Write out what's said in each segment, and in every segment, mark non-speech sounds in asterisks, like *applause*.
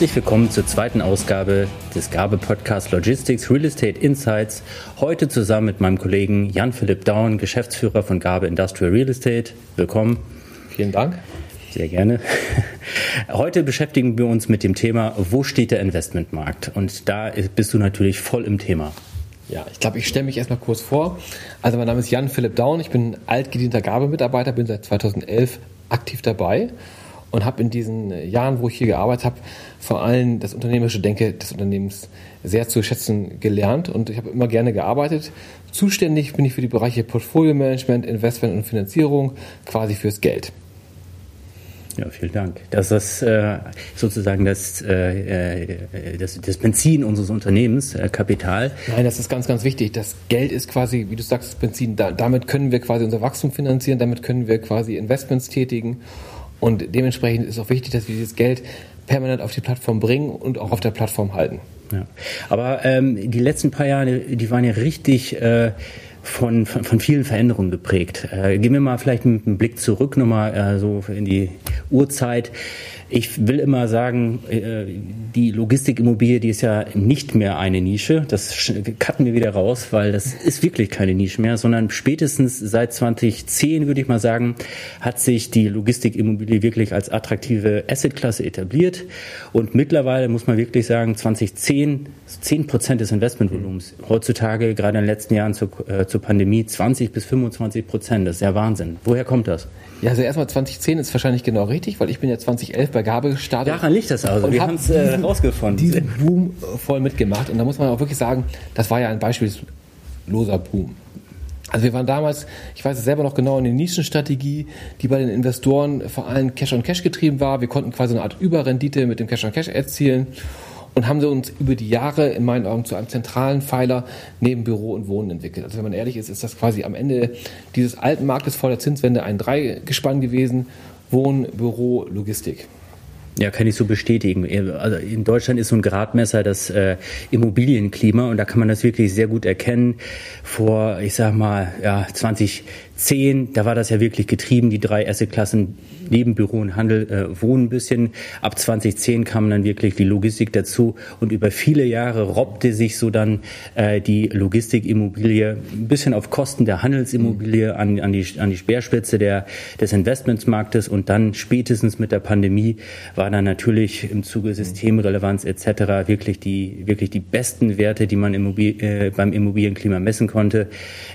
Herzlich willkommen zur zweiten Ausgabe des Gabe Podcast Logistics Real Estate Insights. Heute zusammen mit meinem Kollegen Jan-Philipp Daun, Geschäftsführer von Gabe Industrial Real Estate. Willkommen. Vielen Dank. Sehr gerne. Heute beschäftigen wir uns mit dem Thema, wo steht der Investmentmarkt? Und da bist du natürlich voll im Thema. Ja, ich glaube, ich stelle mich erstmal kurz vor. Also mein Name ist Jan Philipp Daun, ich bin altgedienter Gabe-Mitarbeiter, bin seit 2011 aktiv dabei und habe in diesen Jahren, wo ich hier gearbeitet habe, vor allem das unternehmerische Denke des Unternehmens sehr zu schätzen gelernt und ich habe immer gerne gearbeitet. Zuständig bin ich für die Bereiche Portfolio Management, Investment und Finanzierung, quasi fürs Geld. Ja, vielen Dank. Das ist äh, sozusagen das, äh, äh, das, das Benzin unseres Unternehmens, äh, Kapital. Nein, das ist ganz, ganz wichtig. Das Geld ist quasi, wie du sagst, das Benzin. Da, damit können wir quasi unser Wachstum finanzieren, damit können wir quasi Investments tätigen und dementsprechend ist auch wichtig, dass wir dieses Geld permanent auf die Plattform bringen und auch auf der Plattform halten. Ja. Aber ähm, die letzten paar Jahre, die waren ja richtig äh, von, von, von vielen Veränderungen geprägt. Äh, gehen wir mal vielleicht mit einem Blick zurück nochmal äh, so in die Urzeit. Ich will immer sagen, äh, die Logistikimmobilie, die ist ja nicht mehr eine Nische. Das cutten wir wieder raus, weil das ist wirklich keine Nische mehr, sondern spätestens seit 2010, würde ich mal sagen, hat sich die Logistikimmobilie wirklich als attraktive Assetklasse etabliert. Und mittlerweile muss man wirklich sagen, 2010, 10 Prozent des Investmentvolumens. Heutzutage, gerade in den letzten Jahren zur, äh, zur Pandemie, 20 bis 25 Prozent. Das ist ja Wahnsinn. Woher kommt das? Ja, also erstmal 2010 ist wahrscheinlich genau richtig, weil ich bin ja 2011 bei Gabe gestartet. Daran liegt das also. Wir haben es äh, rausgefunden. Diesen Boom voll mitgemacht. Und da muss man auch wirklich sagen, das war ja ein beispielloser Boom. Also wir waren damals, ich weiß es selber noch genau, in der Nischenstrategie, die bei den Investoren vor allem Cash-on-Cash -Cash getrieben war. Wir konnten quasi eine Art Überrendite mit dem Cash-on-Cash -Cash erzielen und haben sie uns über die Jahre in meinen Augen zu einem zentralen Pfeiler neben Büro und Wohnen entwickelt. Also wenn man ehrlich ist, ist das quasi am Ende dieses alten Marktes vor der Zinswende ein Dreigespann gewesen. Wohnen, Büro, Logistik. Ja, kann ich so bestätigen. Also in Deutschland ist so ein Gradmesser das äh, Immobilienklima und da kann man das wirklich sehr gut erkennen. Vor, ich sag mal, ja, 2010, da war das ja wirklich getrieben, die drei Assetklassen neben Büro und Handel äh, wohnen ein bisschen. Ab 2010 kam dann wirklich die Logistik dazu und über viele Jahre robbte sich so dann äh, die Logistikimmobilie ein bisschen auf Kosten der Handelsimmobilie an, an, die, an die Speerspitze der, des Investmentsmarktes und dann spätestens mit der Pandemie war dann natürlich im Zuge Systemrelevanz etc. wirklich die, wirklich die besten Werte, die man Immobil äh, beim Immobilienklima messen konnte.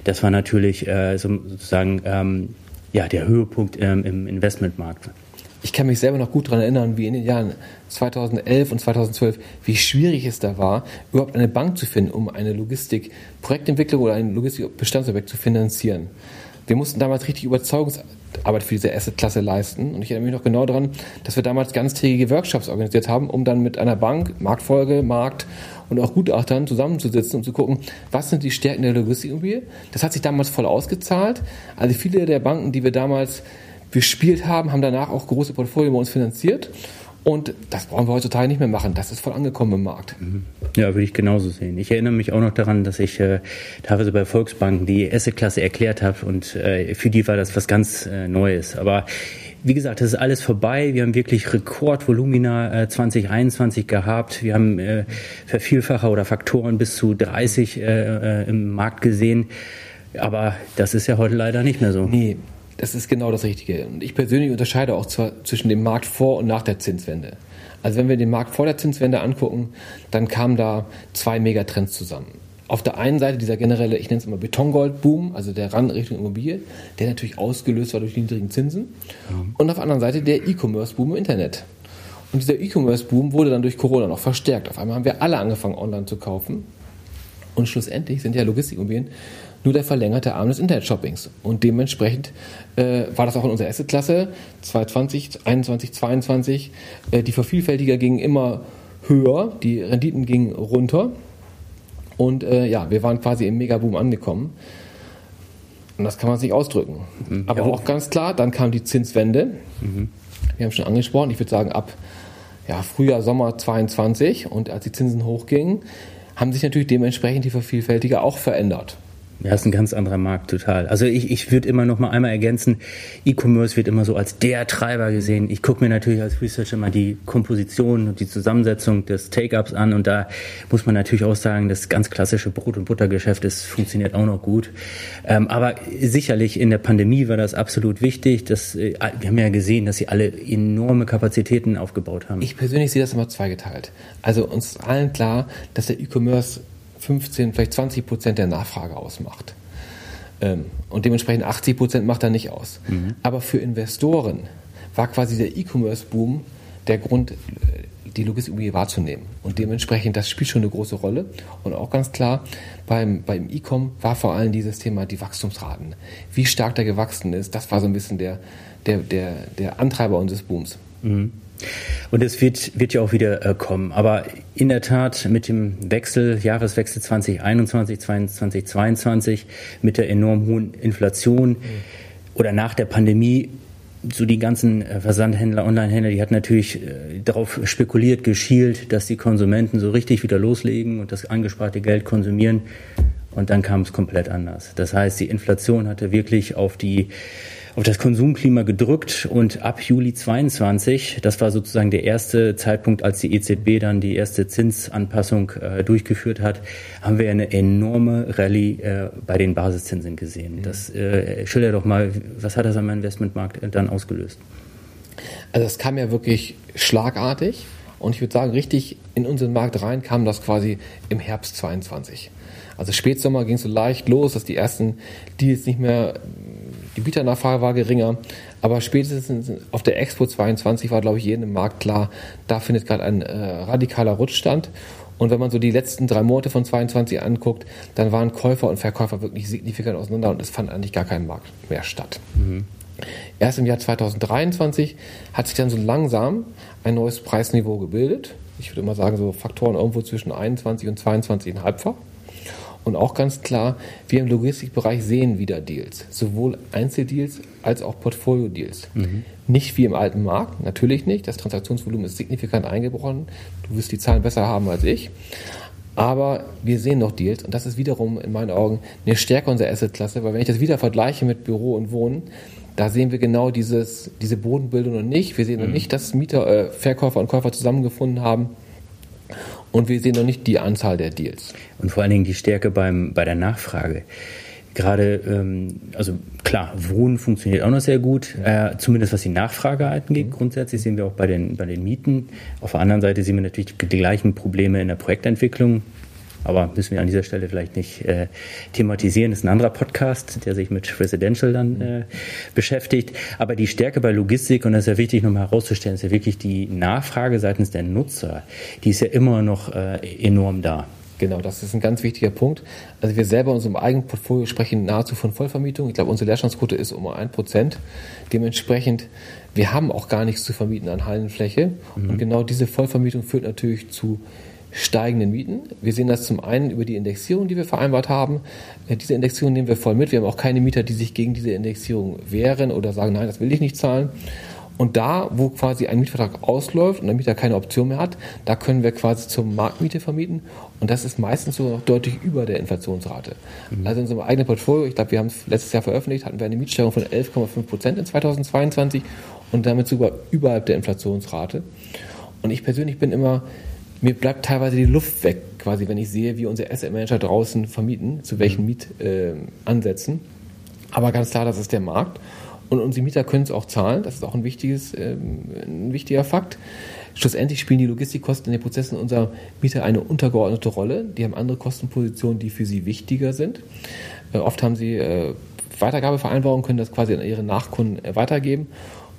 Das war natürlich äh, so, sozusagen ähm, ja, der Höhepunkt ähm, im Investmentmarkt. Ich kann mich selber noch gut daran erinnern, wie in den Jahren 2011 und 2012, wie schwierig es da war, überhaupt eine Bank zu finden, um eine Logistik-Projektentwicklung oder ein Logistik-Bestandsobjekt zu finanzieren. Wir mussten damals richtig Überzeugungsarbeit für diese Assetklasse leisten. Und ich erinnere mich noch genau daran, dass wir damals ganztägige Workshops organisiert haben, um dann mit einer Bank, Marktfolge, Markt und auch Gutachtern zusammenzusitzen und zu gucken, was sind die Stärken der Logistikimmobilie. Das hat sich damals voll ausgezahlt. Also viele der Banken, die wir damals bespielt haben, haben danach auch große Portfolien bei uns finanziert. Und das brauchen wir heutzutage nicht mehr machen. Das ist voll angekommen im Markt. Mhm. Ja, würde ich genauso sehen. Ich erinnere mich auch noch daran, dass ich äh, teilweise bei Volksbanken die Asset-Klasse erklärt habe und äh, für die war das was ganz äh, Neues. Aber wie gesagt, das ist alles vorbei. Wir haben wirklich Rekordvolumina äh, 2021 gehabt. Wir haben äh, Vervielfacher oder Faktoren bis zu 30 äh, äh, im Markt gesehen. Aber das ist ja heute leider nicht mehr so. Nee, das ist genau das Richtige. Und ich persönlich unterscheide auch zwar zwischen dem Markt vor und nach der Zinswende. Also wenn wir den Markt vor der Zinswende angucken, dann kamen da zwei Megatrends zusammen auf der einen Seite dieser generelle, ich nenne es immer Betongold-Boom, also der Run Richtung Immobilie, der natürlich ausgelöst war durch die niedrigen Zinsen. Ja. Und auf der anderen Seite der E-Commerce-Boom im Internet. Und dieser E-Commerce-Boom wurde dann durch Corona noch verstärkt. Auf einmal haben wir alle angefangen, online zu kaufen. Und schlussendlich sind ja Logistikimmobilien nur der verlängerte Arm des Internet-Shoppings. Und dementsprechend äh, war das auch in unserer Asset-Klasse 2020, 2021, 2022. Äh, die Vervielfältiger gingen immer höher, die Renditen gingen runter. Und äh, ja, wir waren quasi im Megaboom angekommen. Und das kann man sich ausdrücken. Mhm. Aber ja. auch ganz klar, dann kam die Zinswende. Mhm. Wir haben schon angesprochen, ich würde sagen ab ja, Frühjahr, Sommer 22 und als die Zinsen hochgingen, haben sich natürlich dementsprechend die Vervielfältiger auch verändert. Ja, ist ein ganz anderer Markt, total. Also ich, ich würde immer noch mal einmal ergänzen, E-Commerce wird immer so als der Treiber gesehen. Ich gucke mir natürlich als Researcher mal die Komposition und die Zusammensetzung des Take-Ups an und da muss man natürlich auch sagen, das ganz klassische Brot- und Buttergeschäft ist, funktioniert auch noch gut. Ähm, aber sicherlich in der Pandemie war das absolut wichtig. Dass, äh, wir haben ja gesehen, dass sie alle enorme Kapazitäten aufgebaut haben. Ich persönlich sehe das immer zweigeteilt. Also uns allen klar, dass der E-Commerce 15, vielleicht 20 Prozent der Nachfrage ausmacht. Ähm, und dementsprechend 80 Prozent macht er nicht aus. Mhm. Aber für Investoren war quasi der E-Commerce-Boom der Grund, äh, die Logistikimmobilie wahrzunehmen. Und dementsprechend, das spielt schon eine große Rolle. Und auch ganz klar, beim, beim E-Com war vor allem dieses Thema die Wachstumsraten. Wie stark der gewachsen ist, das war so ein bisschen der, der, der, der Antreiber unseres Booms. Mhm. Und es wird, wird ja auch wieder äh, kommen. Aber in der Tat mit dem Wechsel, Jahreswechsel 2021, 2022, mit der enorm hohen Inflation mhm. oder nach der Pandemie, so die ganzen äh, Versandhändler, Onlinehändler, die hatten natürlich äh, darauf spekuliert, geschielt, dass die Konsumenten so richtig wieder loslegen und das angesparte Geld konsumieren. Und dann kam es komplett anders. Das heißt, die Inflation hatte wirklich auf die auf das Konsumklima gedrückt und ab Juli 22, das war sozusagen der erste Zeitpunkt, als die EZB dann die erste Zinsanpassung äh, durchgeführt hat, haben wir eine enorme Rallye äh, bei den Basiszinsen gesehen. Das äh, schilder doch mal, was hat das am Investmentmarkt dann ausgelöst? Also es kam ja wirklich schlagartig und ich würde sagen, richtig in unseren Markt rein kam das quasi im Herbst 22. Also Spätsommer ging es so leicht los, dass die ersten Deals nicht mehr die Bieternachfrage war geringer, aber spätestens auf der Expo 22 war, glaube ich, jedem im Markt klar, da findet gerade ein äh, radikaler Rutschstand. Und wenn man so die letzten drei Monate von 22 anguckt, dann waren Käufer und Verkäufer wirklich signifikant auseinander und es fand eigentlich gar kein Markt mehr statt. Mhm. Erst im Jahr 2023 hat sich dann so langsam ein neues Preisniveau gebildet. Ich würde immer sagen, so Faktoren irgendwo zwischen 21 und 22,5-fach. Und auch ganz klar, wir im Logistikbereich sehen wieder Deals, sowohl Einzeldeals als auch Portfolio-Deals. Mhm. Nicht wie im alten Markt, natürlich nicht. Das Transaktionsvolumen ist signifikant eingebrochen. Du wirst die Zahlen besser haben als ich. Aber wir sehen noch Deals und das ist wiederum in meinen Augen eine Stärke unserer Assetklasse, weil wenn ich das wieder vergleiche mit Büro und Wohnen, da sehen wir genau dieses, diese Bodenbildung noch nicht. Wir sehen noch mhm. nicht, dass Mieter, äh, Verkäufer und Käufer zusammengefunden haben. Und wir sehen noch nicht die Anzahl der Deals. Und vor allen Dingen die Stärke beim, bei der Nachfrage. Gerade, ähm, also klar, Wohnen funktioniert auch noch sehr gut, äh, zumindest was die Nachfrage angeht. Grundsätzlich sehen wir auch bei den, bei den Mieten. Auf der anderen Seite sehen wir natürlich die gleichen Probleme in der Projektentwicklung. Aber müssen wir an dieser Stelle vielleicht nicht äh, thematisieren. Das ist ein anderer Podcast, der sich mit Residential dann äh, beschäftigt. Aber die Stärke bei Logistik, und das ist ja wichtig nochmal herauszustellen, ist ja wirklich die Nachfrage seitens der Nutzer. Die ist ja immer noch äh, enorm da. Genau, das ist ein ganz wichtiger Punkt. Also wir selber in unserem eigenen Portfolio sprechen nahezu von Vollvermietung. Ich glaube, unsere Leerstandsquote ist um ein Prozent. Dementsprechend, wir haben auch gar nichts zu vermieten an Hallenfläche. Mhm. Und genau diese Vollvermietung führt natürlich zu steigenden Mieten. Wir sehen das zum einen über die Indexierung, die wir vereinbart haben. Äh, diese Indexierung nehmen wir voll mit. Wir haben auch keine Mieter, die sich gegen diese Indexierung wehren oder sagen, nein, das will ich nicht zahlen. Und da, wo quasi ein Mietvertrag ausläuft und der Mieter keine Option mehr hat, da können wir quasi zur Marktmiete vermieten. Und das ist meistens so deutlich über der Inflationsrate. Mhm. Also in unserem eigenen Portfolio, ich glaube, wir haben es letztes Jahr veröffentlicht, hatten wir eine Mietsteigerung von 11,5 Prozent in 2022 und damit sogar überhalb der Inflationsrate. Und ich persönlich bin immer mir bleibt teilweise die Luft weg, quasi, wenn ich sehe, wie unsere Asset Manager draußen vermieten, zu welchen mhm. Mietansätzen. Äh, Aber ganz klar, das ist der Markt. Und unsere Mieter können es auch zahlen. Das ist auch ein, wichtiges, ähm, ein wichtiger Fakt. Schlussendlich spielen die Logistikkosten in den Prozessen unserer Mieter eine untergeordnete Rolle. Die haben andere Kostenpositionen, die für sie wichtiger sind. Äh, oft haben sie äh, Weitergabevereinbarungen, können das quasi an ihre Nachkunden äh, weitergeben.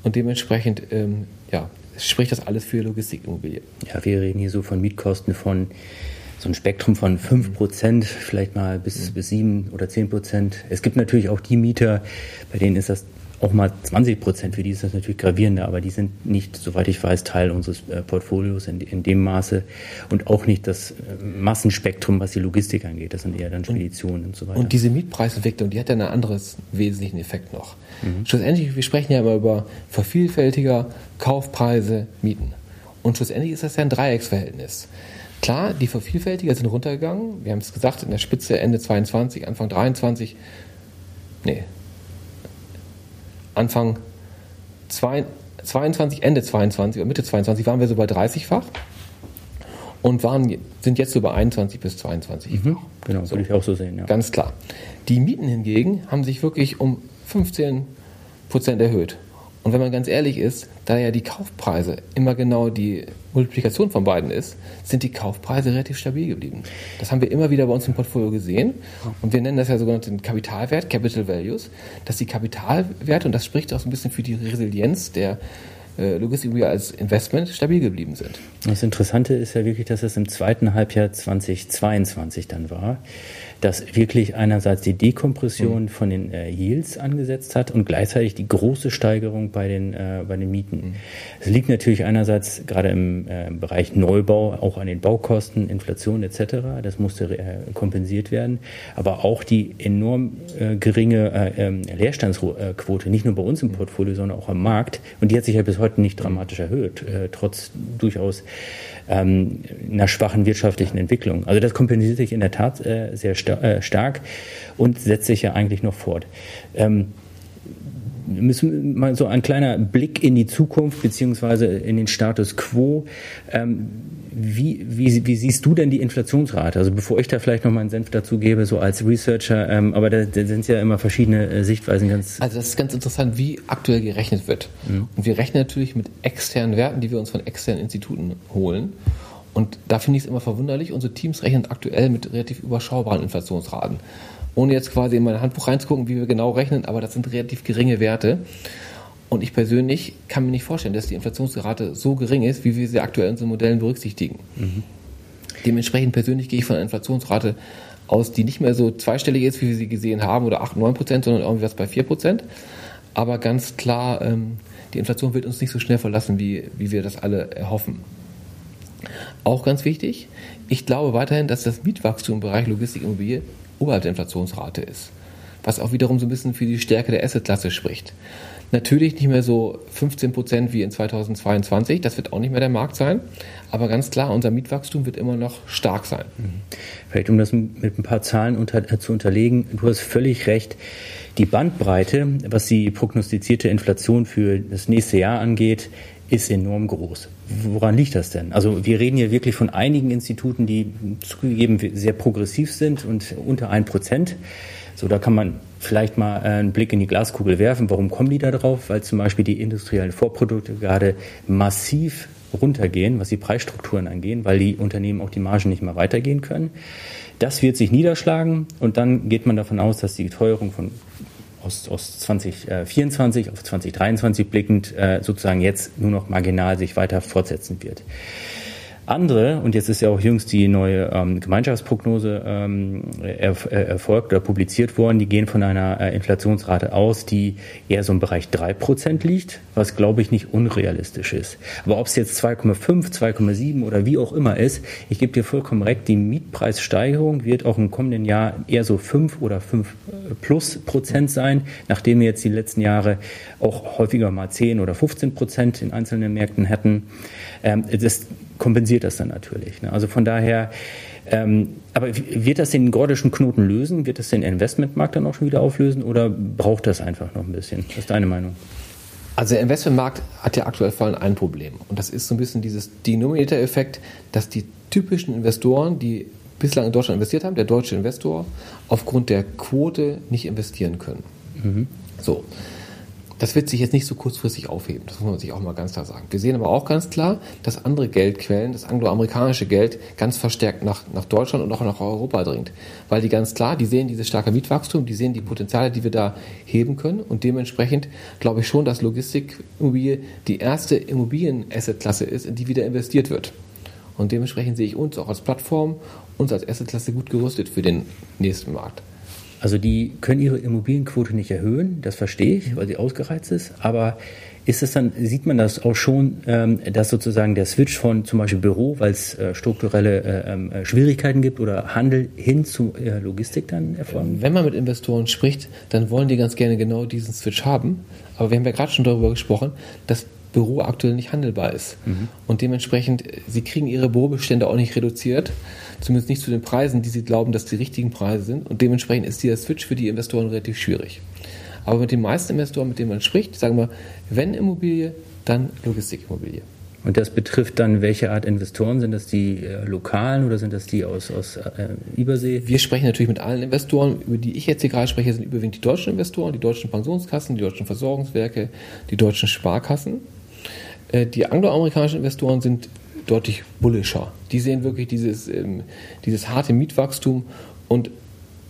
Und dementsprechend ähm, ja, spricht das alles für Logistikimmobilie. Ja, wir reden hier so von Mietkosten von so ein Spektrum von 5 Prozent, vielleicht mal bis, mhm. bis 7 oder 10 Prozent. Es gibt natürlich auch die Mieter, bei denen ist das auch mal 20 Prozent, für die ist das natürlich gravierender, aber die sind nicht, soweit ich weiß, Teil unseres äh, Portfolios in, in dem Maße und auch nicht das äh, Massenspektrum, was die Logistik angeht. Das sind eher dann Speditionen und, und so weiter. Und diese Mietpreisentwicklung, die hat ja einen anderes wesentlichen Effekt noch. Mhm. Schlussendlich, wir sprechen ja immer über vervielfältiger Kaufpreise, Mieten. Und schlussendlich ist das ja ein Dreiecksverhältnis. Klar, die Vervielfältiger sind runtergegangen. Wir haben es gesagt, in der Spitze Ende 22, Anfang 23. Nee. Anfang 22, Ende 22 oder Mitte 22 waren wir so bei 30-fach und waren, sind jetzt so bei 21 bis 22. Mhm, genau, so, würde ich auch so sehen. Ja. Ganz klar. Die Mieten hingegen haben sich wirklich um 15 Prozent erhöht. Und wenn man ganz ehrlich ist, da ja die Kaufpreise immer genau die Multiplikation von beiden ist, sind die Kaufpreise relativ stabil geblieben. Das haben wir immer wieder bei uns im Portfolio gesehen. Und wir nennen das ja sogenannten Kapitalwert, Capital Values, dass die Kapitalwerte, und das spricht auch so ein bisschen für die Resilienz der äh, Logistikimmobilien als Investment stabil geblieben sind. Das Interessante ist ja wirklich, dass es im zweiten Halbjahr 2022 dann war das wirklich einerseits die Dekompression mhm. von den äh, Yields angesetzt hat und gleichzeitig die große Steigerung bei den, äh, bei den Mieten. Es mhm. liegt natürlich einerseits gerade im äh, Bereich Neubau auch an den Baukosten, Inflation etc. Das musste äh, kompensiert werden. Aber auch die enorm äh, geringe äh, ähm, Leerstandsquote, nicht nur bei uns im Portfolio, sondern auch am Markt. Und die hat sich ja bis heute nicht dramatisch erhöht, äh, trotz durchaus ähm, einer schwachen wirtschaftlichen Entwicklung. Also das kompensiert sich in der Tat äh, sehr sta äh, stark und setzt sich ja eigentlich noch fort. Ähm, müssen mal so ein kleiner Blick in die Zukunft beziehungsweise in den Status quo. Ähm, wie, wie, wie siehst du denn die Inflationsrate? Also bevor ich da vielleicht noch mal einen Senf dazu gebe, so als Researcher, ähm, aber da, da sind ja immer verschiedene äh, Sichtweisen ganz. Also das ist ganz interessant, wie aktuell gerechnet wird. Mhm. Und wir rechnen natürlich mit externen Werten, die wir uns von externen Instituten holen. Und da finde ich es immer verwunderlich, unsere Teams rechnen aktuell mit relativ überschaubaren Inflationsraten. Ohne jetzt quasi in mein Handbuch reinzugucken, wie wir genau rechnen, aber das sind relativ geringe Werte. Und ich persönlich kann mir nicht vorstellen, dass die Inflationsrate so gering ist, wie wir sie aktuell in unseren Modellen berücksichtigen. Mhm. Dementsprechend persönlich gehe ich von einer Inflationsrate aus, die nicht mehr so zweistellig ist, wie wir sie gesehen haben, oder 8, 9 Prozent, sondern irgendwie was bei 4 Prozent. Aber ganz klar, ähm, die Inflation wird uns nicht so schnell verlassen, wie, wie wir das alle erhoffen. Auch ganz wichtig, ich glaube weiterhin, dass das Mietwachstum im Bereich Logistikimmobilie oberhalb der Inflationsrate ist. Was auch wiederum so ein bisschen für die Stärke der Assetklasse spricht. Natürlich nicht mehr so 15 Prozent wie in 2022, das wird auch nicht mehr der Markt sein, aber ganz klar, unser Mietwachstum wird immer noch stark sein. Mhm. Vielleicht um das mit ein paar Zahlen unter, äh, zu unterlegen, du hast völlig recht, die Bandbreite, was die prognostizierte Inflation für das nächste Jahr angeht, ist enorm groß. Woran liegt das denn? Also wir reden hier wirklich von einigen Instituten, die zugegeben sehr progressiv sind und unter ein Prozent. So, da kann man vielleicht mal äh, einen Blick in die Glaskugel werfen. Warum kommen die da drauf? Weil zum Beispiel die industriellen Vorprodukte gerade massiv runtergehen, was die Preisstrukturen angeht, weil die Unternehmen auch die Margen nicht mehr weitergehen können. Das wird sich niederschlagen und dann geht man davon aus, dass die Teuerung von aus, aus 2024 auf 2023 blickend äh, sozusagen jetzt nur noch marginal sich weiter fortsetzen wird. Andere, und jetzt ist ja auch jüngst die neue ähm, Gemeinschaftsprognose ähm, erf äh, erfolgt oder publiziert worden, die gehen von einer äh, Inflationsrate aus, die eher so im Bereich drei Prozent liegt, was glaube ich nicht unrealistisch ist. Aber ob es jetzt 2,5, 2,7 oder wie auch immer ist, ich gebe dir vollkommen recht, die Mietpreissteigerung wird auch im kommenden Jahr eher so 5 oder 5 äh, plus Prozent sein, nachdem wir jetzt die letzten Jahre auch häufiger mal 10 oder 15 Prozent in einzelnen Märkten hätten. Ähm, das kompensiert das dann natürlich. Ne? Also von daher, ähm, aber wird das den gordischen Knoten lösen? Wird das den Investmentmarkt dann auch schon wieder auflösen oder braucht das einfach noch ein bisschen? Was ist deine Meinung? Also der Investmentmarkt hat ja aktuell vor allem ein Problem und das ist so ein bisschen dieses Denominator-Effekt, dass die typischen Investoren, die bislang in Deutschland investiert haben, der deutsche Investor, aufgrund der Quote nicht investieren können. Mhm. So. Das wird sich jetzt nicht so kurzfristig aufheben, das muss man sich auch mal ganz klar sagen. Wir sehen aber auch ganz klar, dass andere Geldquellen, das angloamerikanische Geld, ganz verstärkt nach, nach Deutschland und auch nach Europa dringt. Weil die ganz klar, die sehen dieses starke Mietwachstum, die sehen die Potenziale, die wir da heben können und dementsprechend glaube ich schon, dass Logistikimmobilie die erste Immobilien-Asset-Klasse ist, in die wieder investiert wird. Und dementsprechend sehe ich uns auch als Plattform, uns als Asset-Klasse gut gerüstet für den nächsten Markt. Also die können ihre Immobilienquote nicht erhöhen, das verstehe ich, weil sie ausgereizt ist. Aber ist es dann, sieht man das auch schon, ähm, dass sozusagen der Switch von zum Beispiel Büro, weil es äh, strukturelle äh, ähm, äh, Schwierigkeiten gibt oder Handel hin zu Logistik dann erfolgen? Wenn man mit Investoren spricht, dann wollen die ganz gerne genau diesen Switch haben. Aber wir haben ja gerade schon darüber gesprochen, dass Büro aktuell nicht handelbar ist. Mhm. Und dementsprechend, sie kriegen ihre Bürobestände auch nicht reduziert, zumindest nicht zu den Preisen, die sie glauben, dass die richtigen Preise sind. Und dementsprechend ist dieser Switch für die Investoren relativ schwierig. Aber mit den meisten Investoren, mit denen man spricht, sagen wir, wenn Immobilie, dann Logistikimmobilie. Und das betrifft dann welche Art Investoren? Sind das die äh, lokalen oder sind das die aus, aus äh, Übersee? Wir sprechen natürlich mit allen Investoren. Über die ich jetzt hier gerade spreche, sind überwiegend die deutschen Investoren, die deutschen Pensionskassen, die deutschen Versorgungswerke, die deutschen Sparkassen. Äh, die angloamerikanischen Investoren sind deutlich bullischer. Die sehen wirklich dieses, ähm, dieses harte Mietwachstum und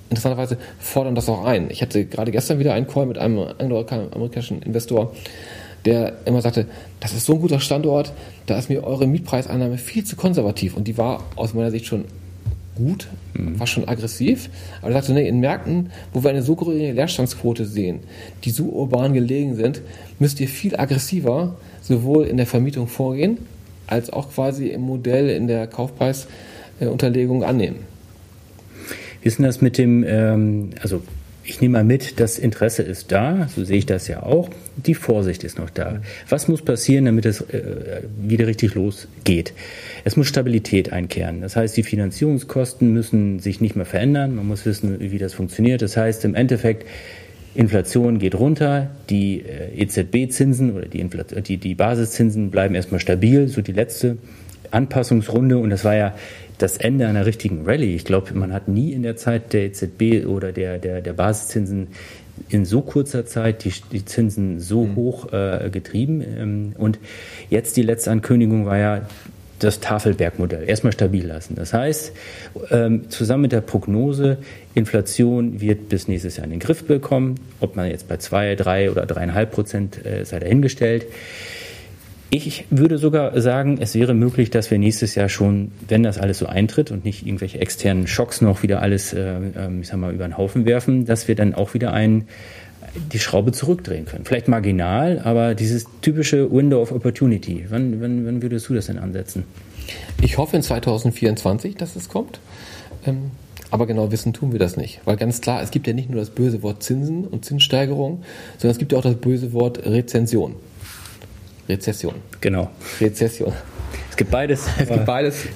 interessanterweise fordern das auch ein. Ich hatte gerade gestern wieder einen Call mit einem angloamerikanischen Investor, der immer sagte, das ist so ein guter Standort, da ist mir eure Mietpreiseinnahme viel zu konservativ. Und die war aus meiner Sicht schon gut, mhm. war schon aggressiv. Aber er sagte, nee, in Märkten, wo wir eine so geringe Leerstandsquote sehen, die so urban gelegen sind, müsst ihr viel aggressiver sowohl in der Vermietung vorgehen, als auch quasi im Modell in der Kaufpreisunterlegung annehmen. Wie ist denn das mit dem, ähm, also ich nehme mal mit, das Interesse ist da, so sehe ich das ja auch. Die Vorsicht ist noch da. Was muss passieren, damit es äh, wieder richtig losgeht? Es muss Stabilität einkehren. Das heißt, die Finanzierungskosten müssen sich nicht mehr verändern. Man muss wissen, wie das funktioniert. Das heißt, im Endeffekt, Inflation geht runter, die äh, EZB-Zinsen oder die, die, die Basiszinsen bleiben erstmal stabil, so die letzte Anpassungsrunde. Und das war ja das Ende einer richtigen Rallye. Ich glaube, man hat nie in der Zeit der EZB oder der, der, der Basiszinsen in so kurzer Zeit die, die Zinsen so mhm. hoch äh, getrieben. Ähm, und jetzt die letzte Ankündigung war ja das Tafelbergmodell. Erstmal stabil lassen. Das heißt, ähm, zusammen mit der Prognose, Inflation wird bis nächstes Jahr in den Griff bekommen. Ob man jetzt bei zwei, drei oder dreieinhalb Prozent äh, sei dahingestellt. Ich würde sogar sagen, es wäre möglich, dass wir nächstes Jahr schon, wenn das alles so eintritt und nicht irgendwelche externen Schocks noch wieder alles, äh, ähm, ich sag mal, über den Haufen werfen, dass wir dann auch wieder ein, die Schraube zurückdrehen können. Vielleicht marginal, aber dieses typische Window of Opportunity. Wann, wann, wann würdest du das denn ansetzen? Ich hoffe in 2024, dass es kommt. Ähm, aber genau wissen tun wir das nicht. Weil ganz klar, es gibt ja nicht nur das böse Wort Zinsen und Zinssteigerung, sondern es gibt ja auch das böse Wort Rezension. Rezession. Genau. Rezession. Es gibt beides. *laughs* Es gibt beides.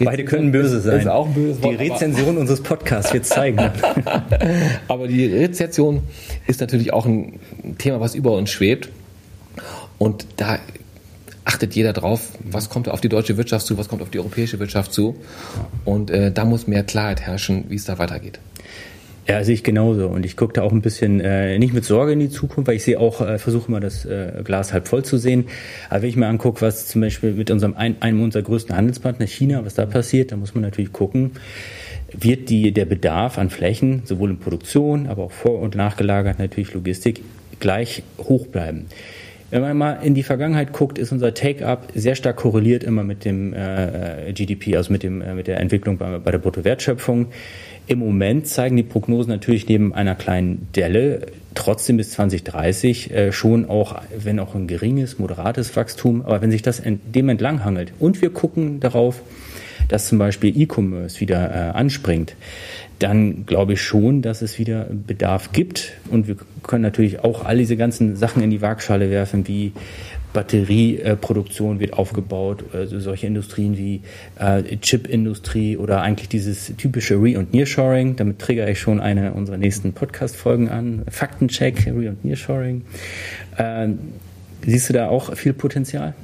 Beide können böse sein. Ist auch ein böses Wort, die Rezension unseres Podcasts wird zeigen. *laughs* aber die Rezession ist natürlich auch ein Thema, was über uns schwebt. Und da achtet jeder drauf, was kommt auf die deutsche Wirtschaft zu, was kommt auf die europäische Wirtschaft zu. Und äh, da muss mehr Klarheit herrschen, wie es da weitergeht. Ja, sehe ich genauso. Und ich gucke da auch ein bisschen äh, nicht mit Sorge in die Zukunft, weil ich sehe auch, äh, versuche immer das äh, Glas halb voll zu sehen. Aber wenn ich mir angucke, was zum Beispiel mit unserem ein, einem unserer größten Handelspartner China, was da passiert, da muss man natürlich gucken, wird die, der Bedarf an Flächen, sowohl in Produktion, aber auch vor- und nachgelagert natürlich Logistik, gleich hoch bleiben. Wenn man mal in die Vergangenheit guckt, ist unser Take-up sehr stark korreliert immer mit dem äh, GDP, also mit, dem, äh, mit der Entwicklung bei, bei der Bruttowertschöpfung. Im Moment zeigen die Prognosen natürlich neben einer kleinen Delle trotzdem bis 2030 äh, schon auch, wenn auch ein geringes, moderates Wachstum, aber wenn sich das dem entlanghangelt und wir gucken darauf, dass zum Beispiel E-Commerce wieder äh, anspringt, dann glaube ich schon, dass es wieder Bedarf gibt. Und wir können natürlich auch all diese ganzen Sachen in die Waagschale werfen, wie Batterieproduktion wird aufgebaut, also solche Industrien wie äh, Chipindustrie oder eigentlich dieses typische Re- und Nearshoring. Damit triggere ich schon eine unserer nächsten Podcast-Folgen an. Faktencheck, Re- und Nearshoring. Äh, siehst du da auch viel Potenzial?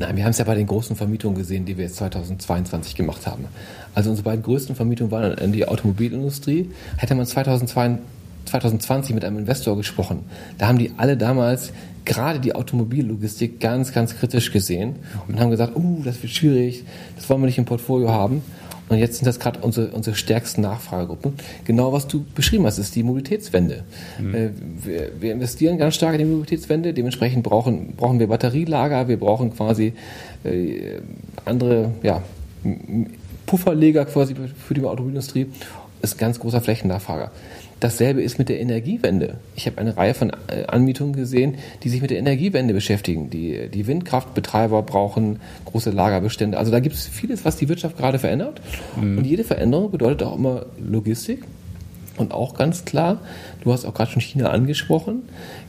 Nein, wir haben es ja bei den großen Vermietungen gesehen, die wir jetzt 2022 gemacht haben. Also unsere beiden größten Vermietungen waren in die Automobilindustrie. Hätte man 2022 2020 mit einem Investor gesprochen. Da haben die alle damals gerade die Automobillogistik ganz, ganz kritisch gesehen und haben gesagt, uh, das wird schwierig, das wollen wir nicht im Portfolio haben. Und jetzt sind das gerade unsere, unsere stärksten Nachfragegruppen. Genau was du beschrieben hast, ist die Mobilitätswende. Mhm. Äh, wir, wir, investieren ganz stark in die Mobilitätswende. Dementsprechend brauchen, brauchen wir Batterielager, wir brauchen quasi äh, andere ja, Pufferleger quasi für die Automobilindustrie. Das ist ein ganz großer Flächennachfrager. Dasselbe ist mit der Energiewende. Ich habe eine Reihe von äh, Anmietungen gesehen, die sich mit der Energiewende beschäftigen. Die, die Windkraftbetreiber brauchen große Lagerbestände. Also da gibt es vieles, was die Wirtschaft gerade verändert. Mhm. Und jede Veränderung bedeutet auch immer Logistik. Und auch ganz klar, du hast auch gerade schon China angesprochen,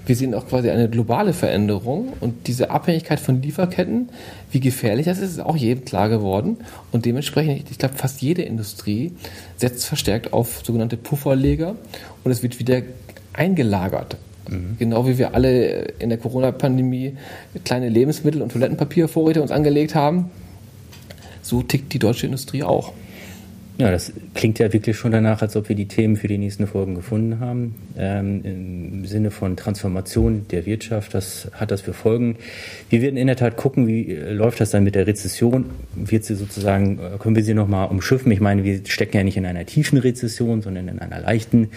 wir sehen auch quasi eine globale Veränderung und diese Abhängigkeit von Lieferketten, wie gefährlich das ist, ist auch jedem klar geworden. Und dementsprechend, ich glaube, fast jede Industrie setzt verstärkt auf sogenannte Pufferleger und es wird wieder eingelagert. Mhm. Genau wie wir alle in der Corona-Pandemie kleine Lebensmittel- und Toilettenpapiervorräte uns angelegt haben, so tickt die deutsche Industrie auch. Ja, das klingt ja wirklich schon danach, als ob wir die Themen für die nächsten Folgen gefunden haben. Ähm, Im Sinne von Transformation der Wirtschaft, das hat das für Folgen. Wir werden in der Tat gucken, wie äh, läuft das dann mit der Rezession? Wird sie sozusagen, äh, können wir sie nochmal umschiffen? Ich meine, wir stecken ja nicht in einer tiefen Rezession, sondern in einer leichten.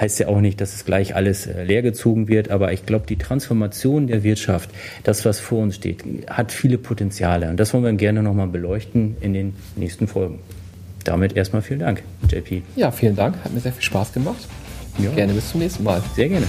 Heißt ja auch nicht, dass es gleich alles äh, leergezogen wird, aber ich glaube, die Transformation der Wirtschaft, das, was vor uns steht, hat viele Potenziale. Und das wollen wir gerne nochmal beleuchten in den nächsten Folgen damit erstmal vielen Dank, JP. Ja, vielen Dank. Hat mir sehr viel Spaß gemacht. Ja. Gerne bis zum nächsten Mal. Sehr gerne.